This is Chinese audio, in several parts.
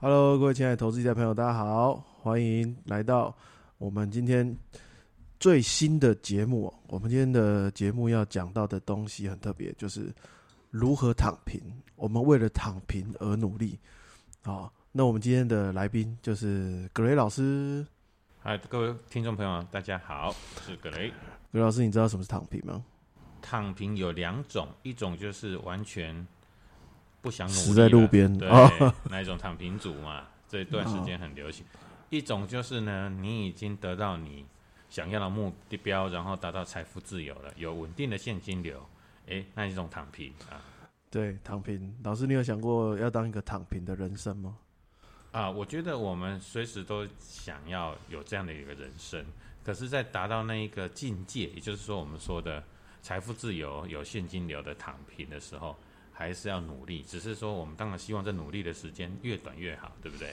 Hello，各位亲爱的投资者朋友，大家好，欢迎来到我们今天最新的节目。我们今天的节目要讲到的东西很特别，就是如何躺平。我们为了躺平而努力。好，那我们今天的来宾就是葛雷老师。嗨，各位听众朋友，大家好，我是葛雷。葛老师，你知道什么是躺平吗？躺平有两种，一种就是完全不想努力，死在路边对哦，那一种躺平族嘛，这段时间很流行。一种就是呢，你已经得到你想要的目标，然后达到财富自由了，有稳定的现金流，诶，那一种躺平啊对，躺平。老师，你有想过要当一个躺平的人生吗？啊！我觉得我们随时都想要有这样的一个人生，可是，在达到那一个境界，也就是说我们说的财富自由、有现金流的躺平的时候，还是要努力。只是说，我们当然希望这努力的时间越短越好，对不对？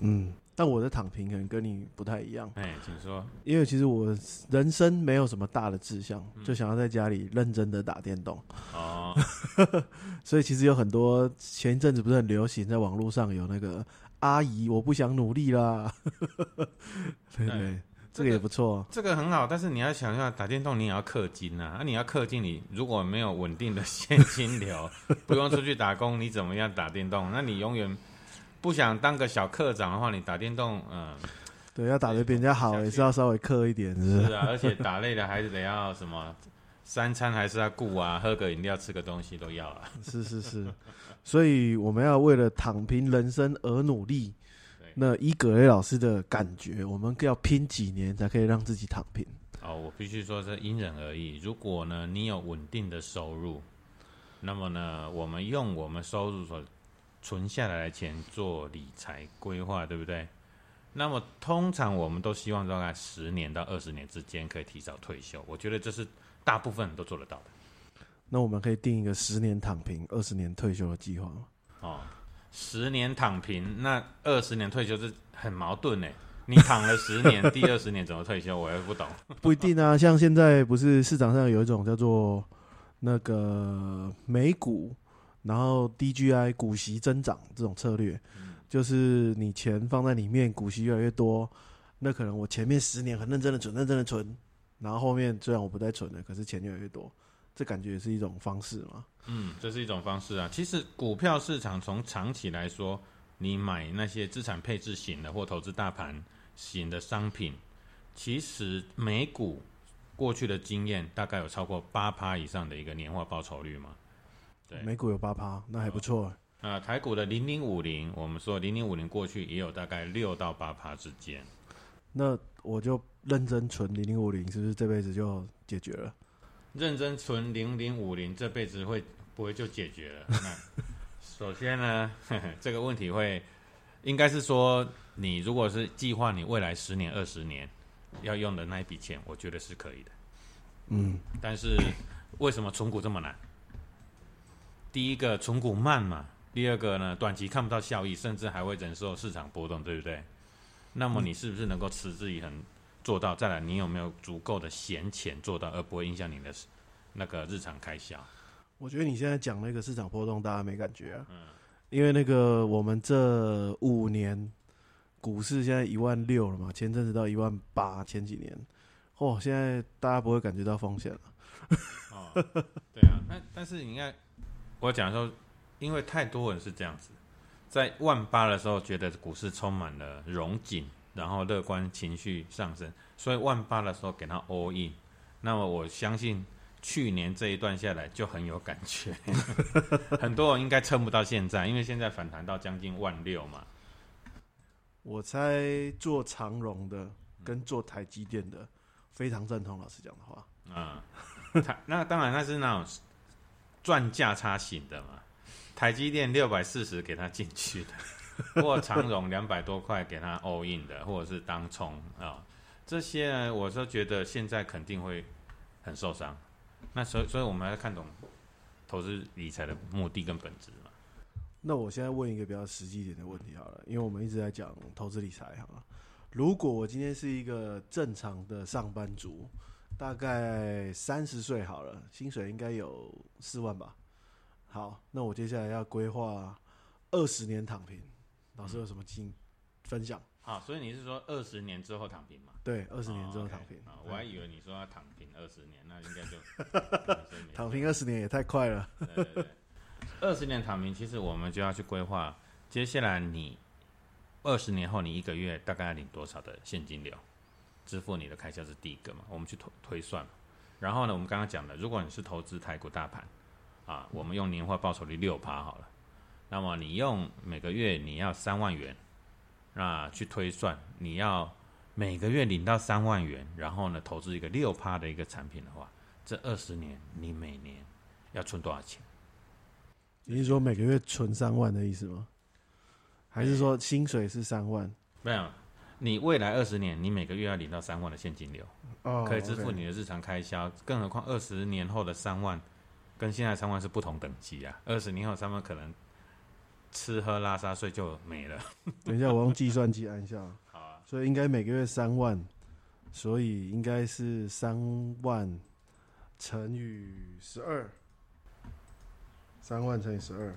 嗯，但我的躺平可能跟你不太一样。哎，请说。因为其实我人生没有什么大的志向，就想要在家里认真的打电动，哦，所以其实有很多前一阵子不是很流行，在网络上有那个阿姨我不想努力啦，对对，哎这个也不错。这个很好，但是你要想要打电动，你也要氪金啊。那、你要氪金，你如果没有稳定的现金流，不用出去打工，你怎么样打电动？那你永远不想当个小课长的话，你打电动，嗯，对，要打得比人家好，也是要稍微氪一点，是是？是啊，而且打累了还是得要什么，三餐还是要顾啊，喝个饮料、吃个东西都要啊。是是是，所以我们要为了躺平人生而努力。对那依格雷老师的感觉，我们要拼几年才可以让自己躺平？哦，我必须说这因人而异。如果呢你有稳定的收入，那么呢我们用我们收入所存下来的钱做理财规划，对不对？那么通常我们都希望大概十年到二十年之间可以提早退休，我觉得这是大部分人都做得到的。那我们可以定一个十年躺平、二十年退休的计划吗？哦，十年躺平，那二十年退休是很矛盾呢。你躺了十年，第二十年怎么退休？我也不懂。不一定啊，像现在不是市场上有一种叫做那个美股，然后 DGI 股息增长这种策略，就是你钱放在里面，股息越来越多，那可能我前面十年很认真的存，认真的存，然后后面虽然我不再存了，可是钱越来越多，这感觉也是一种方式嘛。嗯，这是一种方式啊。其实股票市场从长期来说，你买那些资产配置型的或投资大盘型的商品，其实美股过去的经验大概有超过八趴以上的一个年化报酬率嘛。对美股有八趴，那还不错。啊、台股的零零五零，我们说零零五零过去也有大概六到八趴之间。那我就认真存零零五零，是不是这辈子就解决了？认真存零零五零，这辈子会不会就解决了？那首先呢，呵 呵这个问题会应该是说，你如果是计划你未来十年、二十年要用的那一笔钱，我觉得是可以的。嗯，但是为什么存股这么难？第一个存股慢嘛，第二个呢，短期看不到效益，甚至还会忍受市场波动，对不对？那么你是不是能够持之以恒做到？再来，你有没有足够的闲钱做到，而不会影响你的那个日常开销？我觉得你现在讲那个市场波动，大家没感觉啊。嗯因为那个我们这五年股市现在一万六了嘛，前阵子到一万八，前几年，哦，现在大家不会感觉到风险了。哦，对啊，但但是你看，我讲说，因为太多人是这样子，在万八的时候觉得股市充满了融景，然后乐观情绪上升，所以万八的时候给他 all in。那么我相信去年这一段下来就很有感觉，很多人应该撑不到现在，因为现在反弹到将近万六嘛。我猜做长荣的跟做台积电的非常赞同老师讲的话。啊、台 那当然那是那种赚价差型的嘛，台积电六百四十给他进去的，或长荣两百多块给他 all in 的，或者是当冲啊、这些呢，我都觉得现在肯定会很受伤。那所以所以我们要看懂投资理财的目的跟本质嘛。那我现在问一个比较实际一点的问题好了，因为我们一直在讲投资理财好了。如果我今天是一个正常的上班族，大概三十岁好了，薪水应该有四万吧。好，那我接下来要规划二十年躺平，老师有什么经分享？好，所以你是说二十年之后躺平嘛？对，二十年之后哦躺平啊，我还以为你说要躺平二十年，那应该就 躺平二十年也太快了。对对对，二十年躺平，其实我们就要去规划，接下来你二十年后你一个月大概要领多少的现金流，支付你的开销是第一个嘛，我们去推推算嘛。然后呢，我们刚刚讲的，如果你是投资台股大盘啊，我们用年化报酬率六趴好了，那么你用每个月你要三万元，那去推算你要每个月领到三万元，然后呢投资一个六趴的一个产品的话，这二十年你每年要存多少钱？你是说每个月存三万的意思吗？还是说薪水是三万？没有，你未来二十年，你每个月要领到三万的现金流，哦，可以支付你的日常开销。更何况二十年后的三万，跟现在三万是不同等级啊。二十年后三万可能吃喝拉撒睡就没了。等一下，我用计算机按一下，好啊，所以应该每个月三万，所以应该是三万乘以十二，三万乘以十二，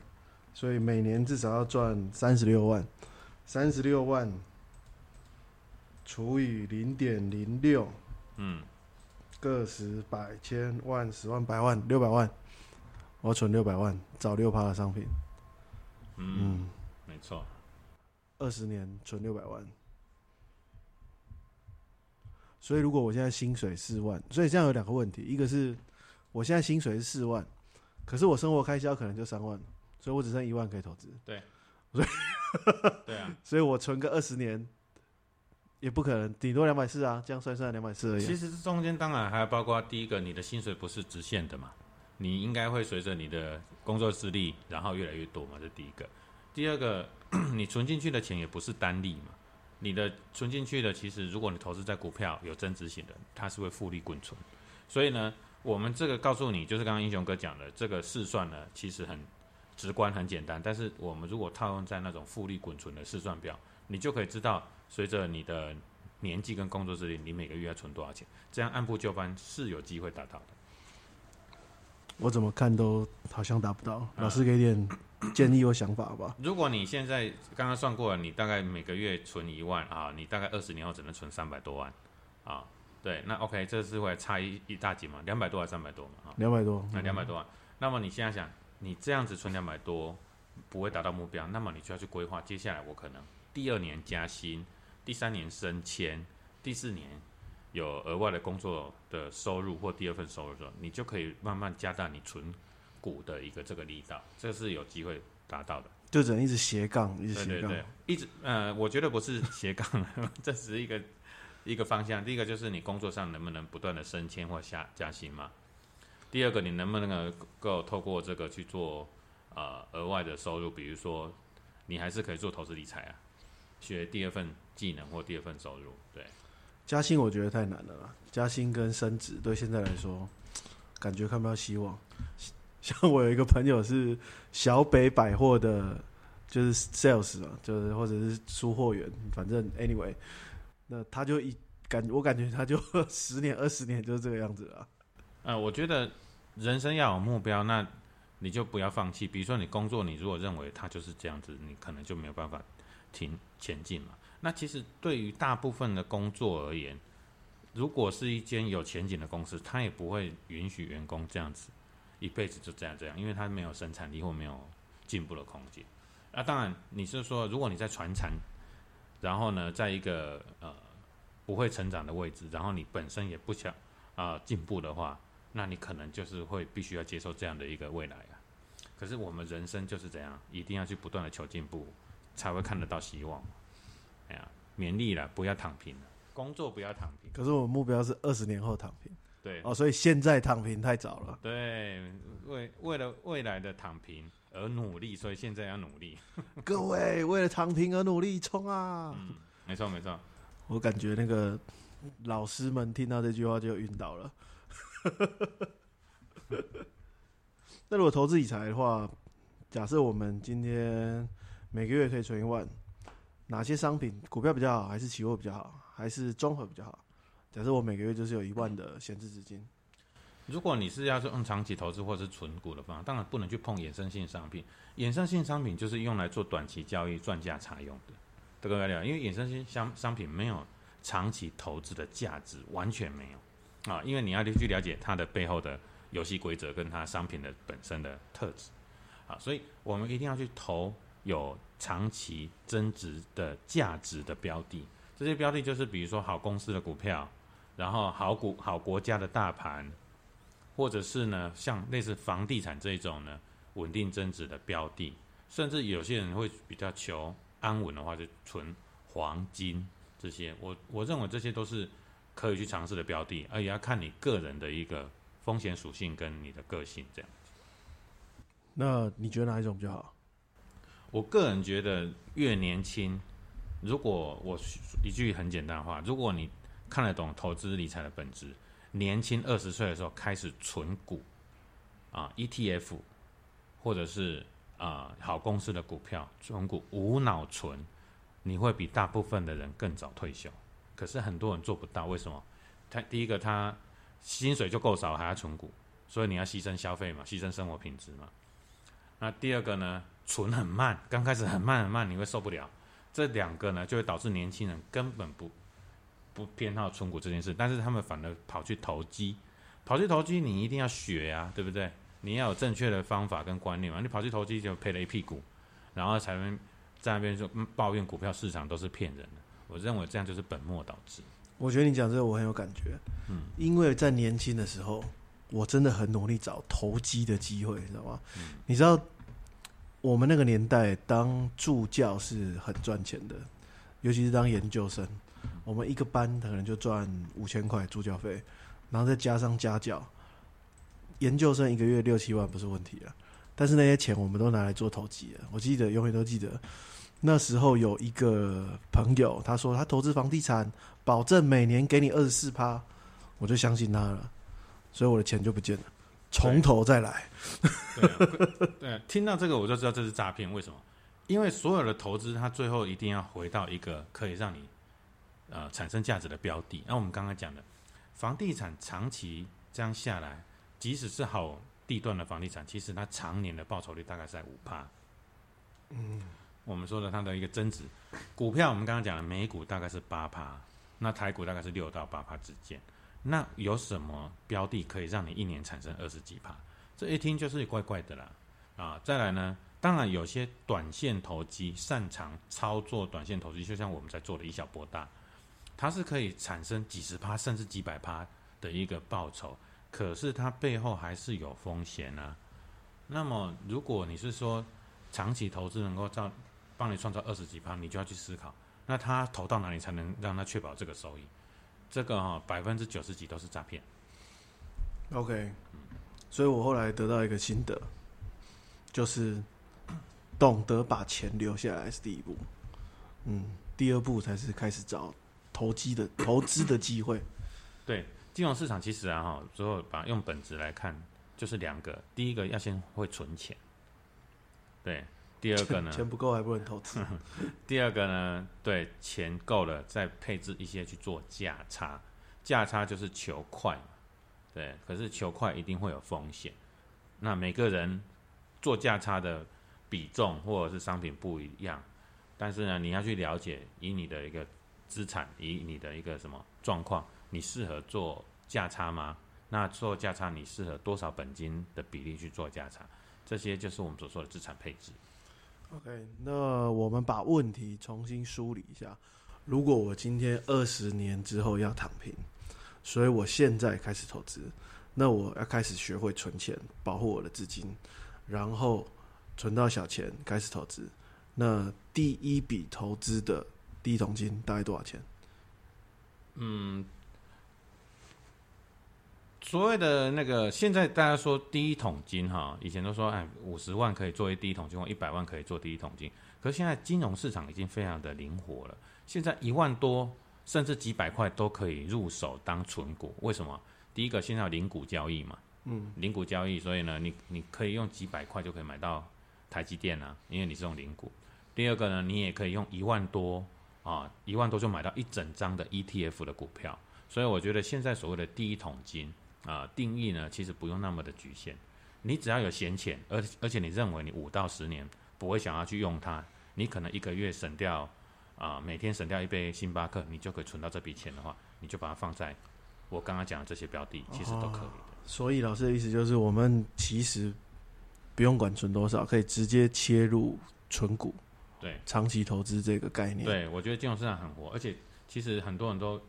所以每年至少要赚三十六万，三十六万除以零点零六，嗯，个十百千万十万百万六百万，我要存六百万，找六趴的商品，嗯，嗯，没错。二十年存六百万。所以如果我现在薪水四万，所以这样有两个问题，一个是我现在薪水是四万，可是我生活开销可能就三万，所以我只剩一万可以投资，对所以 对啊，所以我存个二十年也不可能，顶多两百四啊，这样算算两百四而已啊。其实中间当然还包括第一个，你的薪水不是直线的嘛，你应该会随着你的工作资历，然后越来越多嘛，这第一个。第二个，你存进去的钱也不是单利嘛，你的存进去的，其实如果你投资在股票有增值型的，它是会复利滚存。所以呢，我们这个告诉你，就是刚刚英雄哥讲的，这个试算呢，其实很直观、很简单。但是我们如果套用在那种复利滚存的试算表，你就可以知道，随着你的年纪跟工作资历，你每个月要存多少钱。这样按部就班是有机会达到的。我怎么看都好像达不到，嗯老师给点建议或想法吧。如果你现在刚刚算过了，你大概每个月存一万啊，你大概二十年后只能存三百多万啊。对，那 OK，这是会差一一大截嘛，两百多还是三百多嘛？啊，两百多，那两百多万。那么你现在想，你这样子存两百多，不会达到目标，那么你就要去规划，接下来我可能第二年加薪，第三年升迁，第四年有额外的工作的收入或第二份收入的时候，你就可以慢慢加大你存股的一个这个力道，这是有机会达到的。就只能一直斜杠，一直斜杠。对对对，一直呃，我觉得不是斜杠，这只是一个一个方向。第一个就是你工作上能不能不断的升迁或下加薪嘛。第二个，你能不能够透过这个去做呃额外的收入，比如说你还是可以做投资理财啊，学第二份技能或第二份收入。对，加薪我觉得太难了啦，加薪跟升职对现在来说，感觉看不到希望。像我有一个朋友是小北百货的，就是 sales 啊，就是或者是出货员，反正 anyway，那他就一感我感觉他就 十年二十年就是这个样子了。呃，我觉得人生要有目标，那你就不要放弃。比如说你工作，你如果认为它就是这样子，你可能就没有办法停前进嘛。那其实对于大部分的工作而言，如果是一间有前景的公司，他也不会允许员工这样子一辈子就这样这样，因为他没有生产力或没有进步的空间。那当然，你是说，如果你在传承，然后呢，在一个呃不会成长的位置，然后你本身也不想啊进步的话，那你可能就是会必须要接受这样的一个未来啊。可是我们人生就是这样，一定要去不断的求进步，才会看得到希望。哎呀，勉励了，不要躺平了，工作不要躺平。可是我目标是二十年后躺平对哦，所以现在躺平太早了。对，为为了未来的躺平而努力，所以现在要努力。各位为了躺平而努力，冲啊！嗯，没错没错。我感觉那个老师们听到这句话就晕倒了。那如果投资理财的话，假设我们今天每个月可以存一万，哪些商品股票比较好，还是期货比较好，还是综合比较好？假设我每个月就是有一万的闲置资金，如果你是要用长期投资或是存股的方法，当然不能去碰衍生性商品。衍生性商品就是用来做短期交易、赚价差用的，这个了解因为衍生性商商品没有长期投资的价值，完全没有啊。因为你要去了解它的背后的游戏规则跟它商品的本身的特质啊，所以我们一定要去投有长期增值的价值的标的。这些标的就是比如说好公司的股票，然后好股好国家的大盘。或者是呢，像类似房地产这种呢，稳定增值的标的，甚至有些人会比较求安稳的话，就存黄金这些。我我认为这些都是可以去尝试的标的，而且要看你个人的一个风险属性跟你的个性这样。那你觉得哪一种比较好？我个人觉得越年轻，如果我一句很简单的话，如果你看得懂投资理财的本质。年轻二十岁的时候开始存股，啊，ETF，或者是啊好公司的股票存股，无脑存，你会比大部分的人更早退休。可是很多人做不到，为什么？他第一个他薪水就够少，还要存股，所以你要牺牲消费嘛，牺牲生活品质嘛。那第二个呢，存很慢，刚开始很慢很慢，你会受不了。这两个呢，就会导致年轻人根本不。不偏好存股这件事，但是他们反而跑去投机，跑去投机，你一定要学呀，对不对？你要有正确的方法跟观念嘛。你跑去投机就赔了一屁股，然后才能在那边说抱怨股票市场都是骗人的。我认为这样就是本末倒置。我觉得你讲这个我很有感觉，嗯，因为在年轻的时候，我真的很努力找投机的机会，你知道吗？你知道我们那个年代当助教是很赚钱的，尤其是当研究生。我们一个班可能就赚五千块助教费，然后再加上家教，研究生一个月六七万不是问题啊。但是那些钱我们都拿来做投机了。我记得永远都记得，那时候有一个朋友他说他投资房地产，保证每年给你二十四趴，我就相信他了，所以我的钱就不见了，从头再来。对，听到这个我就知道这是诈骗。为什么？因为所有的投资，它最后一定要回到一个可以让你。呃，产生价值的标的，那我们刚刚讲的房地产长期这样下来，即使是好地段的房地产，其实它常年的报酬率大概在五趴。嗯，我们说的它的一个增值，股票我们刚刚讲的美股大概是八趴，那台股大概是六到八趴之间。那有什么标的可以让你一年产生二十几趴？这一听就是怪怪的啦。啊，再来呢，当然有些短线投机擅长操作短线投机，就像我们在做的以小博大。它是可以产生几十趴甚至几百趴的一个报酬，可是它背后还是有风险啊。那么，如果你是说长期投资能够造帮你创造二十几趴，你就要去思考，那他投到哪里才能让他确保这个收益？这个哈百分之九十几都是诈骗。OK，所以我后来得到一个心得，就是懂得把钱留下来是第一步，嗯，第二步才是开始找。投机的 投资的机会，对金融市场其实啊哈，最后把用本质来看，就是两个，第一个要先会存钱，对，第二个呢，钱不够还不能投资，第二个呢，对，钱够了再配置一些去做价差，价差就是求快嘛，对，可是求快一定会有风险，那每个人做价差的比重或者是商品不一样，但是呢，你要去了解以你的一个。资产以你的一个什么状况，你适合做价差吗？那做价差，你适合多少本金的比例去做价差？这些就是我们所说的资产配置。OK，那我们把问题重新梳理一下。如果我今天二十年之后要躺平，所以我现在开始投资，那我要开始学会存钱，保护我的资金，然后存到小钱开始投资。那第一笔投资的。第一桶金大概多少钱？嗯，所谓的那个，现在大家说第一桶金哈，以前都说哎五十万可以作为第一桶金，或一百万可以做第一桶金。可是现在金融市场已经非常的灵活了，现在一万多甚至几百块都可以入手当存股。为什么？第一个现在有零股交易嘛，嗯，零股交易，所以呢，你你可以用几百块就可以买到台积电啊，因为你是用零股。第二个呢，你也可以用一万多。啊，一万多就买到一整张的 ETF 的股票，所以我觉得现在所谓的第一桶金啊、定义呢，其实不用那么的局限。你只要有闲钱，而而且你认为你五到十年不会想要去用它，你可能一个月省掉啊、每天省掉一杯星巴克，你就可以存到这笔钱的话，你就把它放在我刚刚讲的这些标的，其实都可以的。所以老师的意思就是，我们其实不用管存多少，可以直接切入存股、对长期投资这个概念。，对，我觉得金融市场很活，而且其实很多人都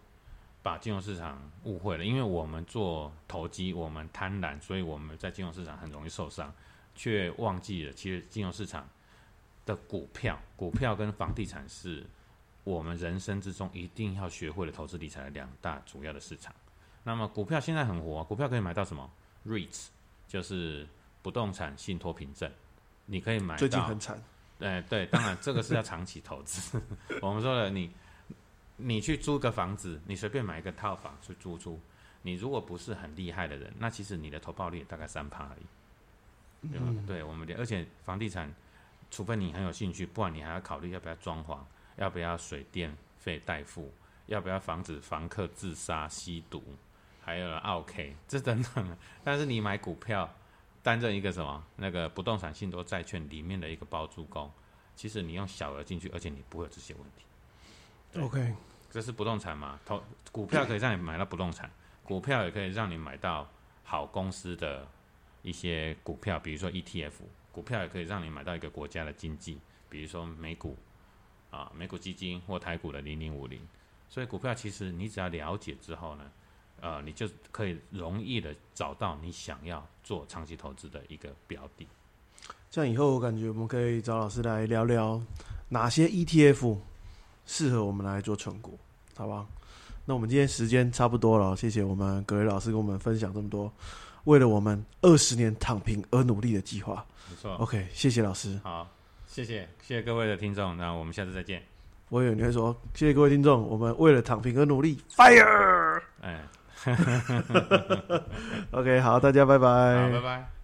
把金融市场误会了，因为我们做投机，我们贪婪，所以我们在金融市场很容易受伤，却忘记了其实金融市场的股票、股票跟房地产是我们人生之中一定要学会的投资理财的两大主要的市场。那么股票现在很火，股票可以买到什么？REITs，就是不动产信托凭证，你可以买到。最近很惨。对对，当然这个是要长期投资。我们说了，你你去租个房子，你随便买一个套房去租租，你如果不是很厉害的人，那其实你的投报率大概三趴而已。对吧？对我们的，而且房地产，除非你很有兴趣，不然你还要考虑要不要装潢，要不要水电费代付，要不要防止房客自杀、吸毒，还有 OK 这等等。但是你买股票，担任一个什么那个不动产信托债券里面的一个包租公，其实你用小额进去，而且你不会有这些问题。OK，这是不动产嘛？投股票可以让你买到不动产，股票也可以让你买到好公司的一些股票，比如说 ETF，股票也可以让你买到一个国家的经济，比如说美股啊，美股基金或台股的零零五零。所以股票其实你只要了解之后呢，呃，你就可以容易的找到你想要做长期投资的一个标的。这样以后我感觉我们可以找老师来聊聊哪些 ETF 适合我们来做成果，好吧？那我们今天时间差不多了，谢谢我们葛雷老师跟我们分享这么多，为了我们二十年躺平而努力的计划。没错，OK，谢谢老师。好，谢谢谢谢各位的听众，那我们下次再见。我以为你会说，谢谢各位听众，我们为了躺平而努力，Fire！OK，哎，好，大家拜拜。好，拜拜。